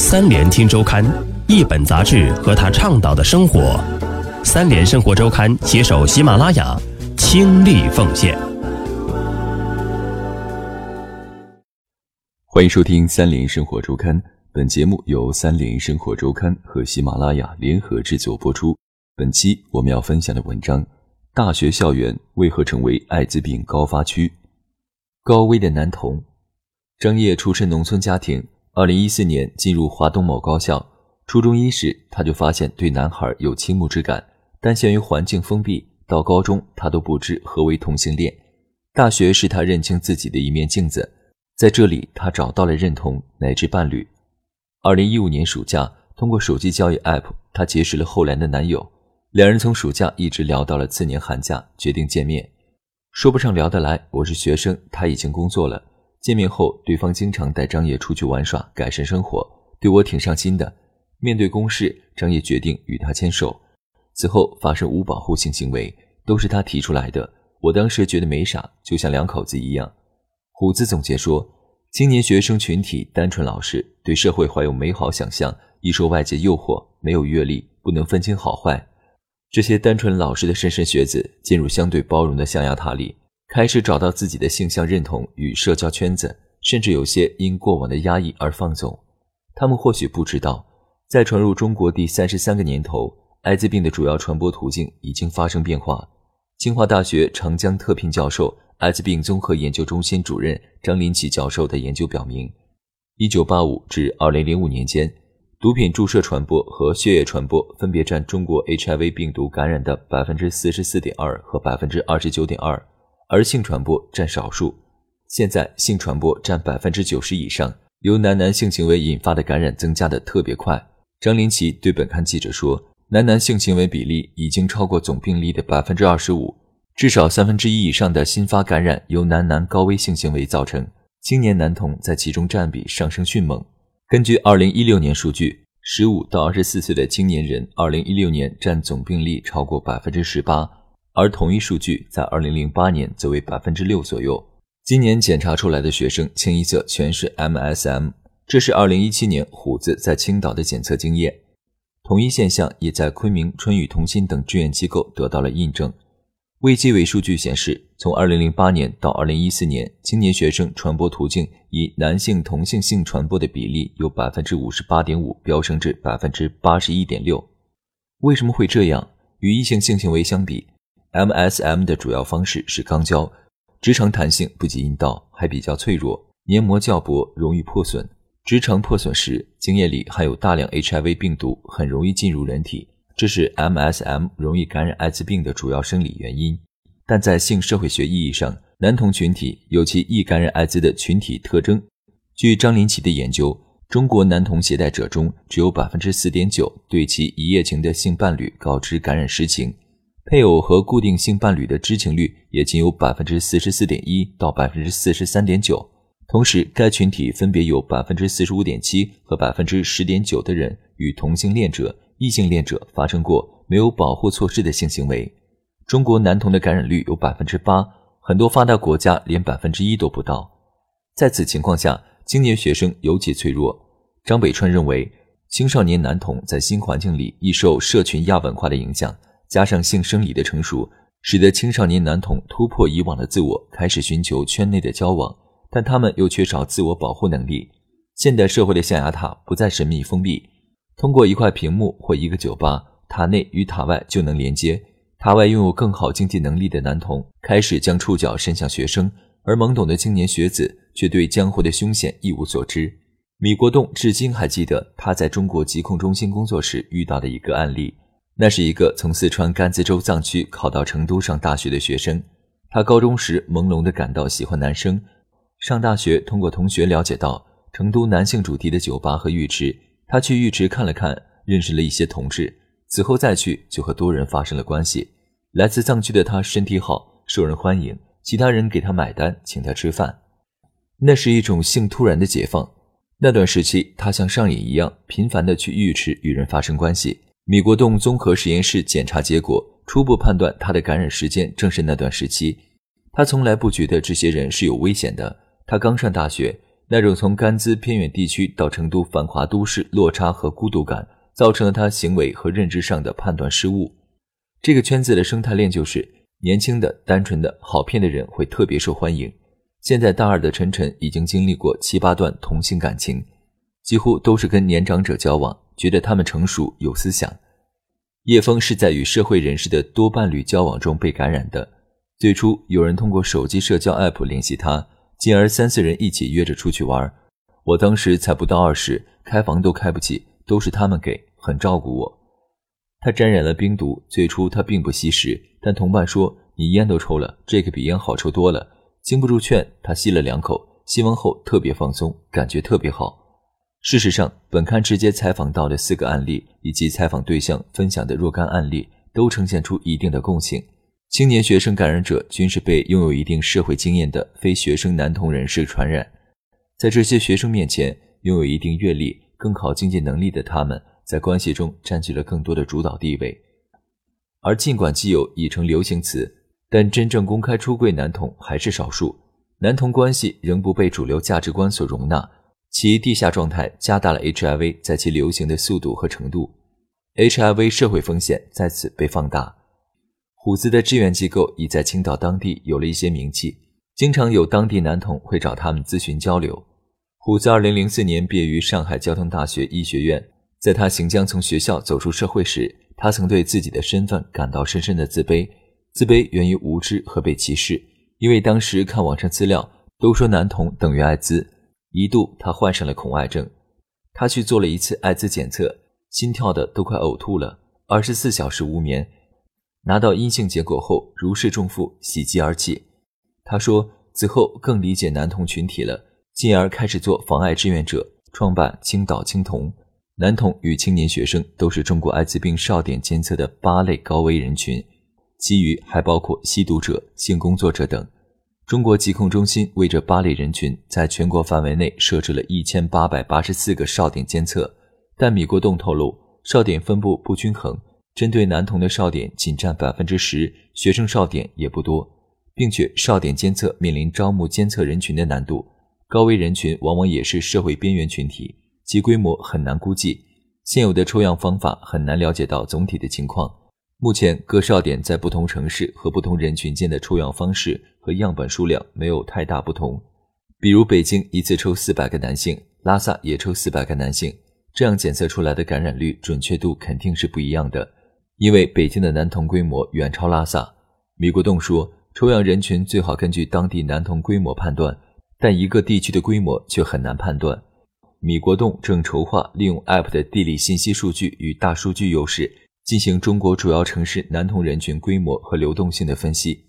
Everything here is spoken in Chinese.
三联听周刊，一本杂志和他倡导的生活。三联生活周刊携手喜马拉雅，倾力奉献。欢迎收听三联生活周刊，本节目由三联生活周刊和喜马拉雅联合制作播出。本期我们要分享的文章：大学校园为何成为艾滋病高发区？高危的男童。张烨出身农村家庭，二零一四年进入华东某高校。初中一时，他就发现对男孩有倾慕之感，但限于环境封闭，到高中他都不知何为同性恋。大学是他认清自己的一面镜子，在这里他找到了认同乃至伴侣。二零一五年暑假，通过手机交友 App，他结识了后来的男友，两人从暑假一直聊到了次年寒假，决定见面。说不上聊得来，我是学生，他已经工作了。见面后，对方经常带张烨出去玩耍，改善生活，对我挺上心的。面对公事，张烨决定与他牵手。此后发生无保护性行为，都是他提出来的。我当时觉得没啥，就像两口子一样。虎子总结说：青年学生群体单纯老实，对社会怀有美好想象，易受外界诱惑，没有阅历，不能分清好坏。这些单纯老实的莘莘学子，进入相对包容的象牙塔里。开始找到自己的性向认同与社交圈子，甚至有些因过往的压抑而放纵。他们或许不知道，在传入中国第三十三个年头，艾滋病的主要传播途径已经发生变化。清华大学长江特聘教授、艾滋病综合研究中心主任张林奇教授的研究表明，一九八五至二零零五年间，毒品注射传播和血液传播分别占中国 HIV 病毒感染的百分之四十四点二和百分之二十九点二。而性传播占少数，现在性传播占百分之九十以上，由男男性行为引发的感染增加的特别快。张林奇对本刊记者说：“男男性行为比例已经超过总病例的百分之二十五，至少三分之一以上的新发感染由男男高危性行为造成，青年男童在其中占比上升迅猛。根据二零一六年数据，十五到二十四岁的青年人，二零一六年占总病例超过百分之十八。”而同一数据在二零零八年则为百分之六左右。今年检查出来的学生清一色全是 MSM，这是二零一七年虎子在青岛的检测经验。同一现象也在昆明春雨同心等志愿机构得到了印证。卫计委数据显示，从二零零八年到二零一四年，青年学生传播途径以男性同性性传播的比例由百分之五十八点五飙升至百分之八十一点六。为什么会这样？与异性性行为相比？MSM 的主要方式是肛交，直肠弹性不及阴道，还比较脆弱，黏膜较薄，容易破损。直肠破损时，精液里含有大量 HIV 病毒，很容易进入人体，这是 MSM 容易感染艾滋病的主要生理原因。但在性社会学意义上，男同群体有其易感染艾滋的群体特征。据张林奇的研究，中国男童携带者中只有百分之四点九对其一夜情的性伴侣告知感染实情。配偶和固定性伴侣的知情率也仅有百分之四十四点一到百分之四十三点九，同时该群体分别有百分之四十五点七和百分之十点九的人与同性恋者、异性恋者发生过没有保护措施的性行为。中国男童的感染率有百分之八，很多发达国家连百分之一都不到。在此情况下，青年学生尤其脆弱。张北川认为，青少年男童在新环境里易受社群亚文化的影响。加上性生理的成熟，使得青少年男童突破以往的自我，开始寻求圈内的交往，但他们又缺少自我保护能力。现代社会的象牙塔不再神秘封闭，通过一块屏幕或一个酒吧，塔内与塔外就能连接。塔外拥有更好经济能力的男童开始将触角伸向学生，而懵懂的青年学子却对江湖的凶险一无所知。米国栋至今还记得他在中国疾控中心工作时遇到的一个案例。那是一个从四川甘孜州藏区考到成都上大学的学生，他高中时朦胧地感到喜欢男生，上大学通过同学了解到成都男性主题的酒吧和浴池，他去浴池看了看，认识了一些同志，此后再去就和多人发生了关系。来自藏区的他身体好，受人欢迎，其他人给他买单，请他吃饭，那是一种性突然的解放。那段时期，他像上瘾一样，频繁地去浴池与人发生关系。米国栋综合实验室检查结果初步判断，他的感染时间正是那段时期。他从来不觉得这些人是有危险的。他刚上大学，那种从甘孜偏远地区到成都繁华都市落差和孤独感，造成了他行为和认知上的判断失误。这个圈子的生态链就是：年轻的、单纯的、好骗的人会特别受欢迎。现在大二的晨晨已经经历过七八段同性感情，几乎都是跟年长者交往，觉得他们成熟有思想。叶枫是在与社会人士的多伴侣交往中被感染的。最初有人通过手机社交 App 联系他，进而三四人一起约着出去玩。我当时才不到二十，开房都开不起，都是他们给，很照顾我。他沾染了冰毒，最初他并不吸食，但同伴说你烟都抽了，这个比烟好抽多了。经不住劝，他吸了两口，吸完后特别放松，感觉特别好。事实上，本刊直接采访到的四个案例，以及采访对象分享的若干案例，都呈现出一定的共性。青年学生感染者均是被拥有一定社会经验的非学生男同人士传染。在这些学生面前，拥有一定阅历、更好经济能力的他们，在关系中占据了更多的主导地位。而尽管基友已成流行词，但真正公开出柜男童还是少数，男童关系仍不被主流价值观所容纳，其地下状态加大了 HIV 在其流行的速度和程度，HIV 社会风险再次被放大。虎子的志愿机构已在青岛当地有了一些名气，经常有当地男童会找他们咨询交流。虎子2004年毕业于上海交通大学医学院，在他行将从学校走出社会时，他曾对自己的身份感到深深的自卑，自卑源于无知和被歧视。因为当时看网上资料都说男童等于艾滋，一度他患上了恐艾症。他去做了一次艾滋检测，心跳的都快呕吐了，二十四小时无眠。拿到阴性结果后，如释重负，喜极而泣。他说：“此后更理解男童群体了，进而开始做防艾志愿者，创办青岛青童。男童与青年学生都是中国艾滋病少点监测的八类高危人群，其余还包括吸毒者、性工作者等。中国疾控中心为这八类人群，在全国范围内设置了一千八百八十四个哨点监测，但米国栋透露，哨点分布不均衡。”针对男童的哨点仅占百分之十，学生哨点也不多，并且哨点监测面临招募监测人群的难度，高危人群往往也是社会边缘群体，其规模很难估计。现有的抽样方法很难了解到总体的情况。目前各哨点在不同城市和不同人群间的抽样方式和样本数量没有太大不同，比如北京一次抽四百个男性，拉萨也抽四百个男性，这样检测出来的感染率准确度肯定是不一样的。因为北京的男童规模远超拉萨，米国栋说，抽样人群最好根据当地男童规模判断，但一个地区的规模却很难判断。米国栋正筹划利用 App 的地理信息数据与大数据优势，进行中国主要城市男童人群规模和流动性的分析。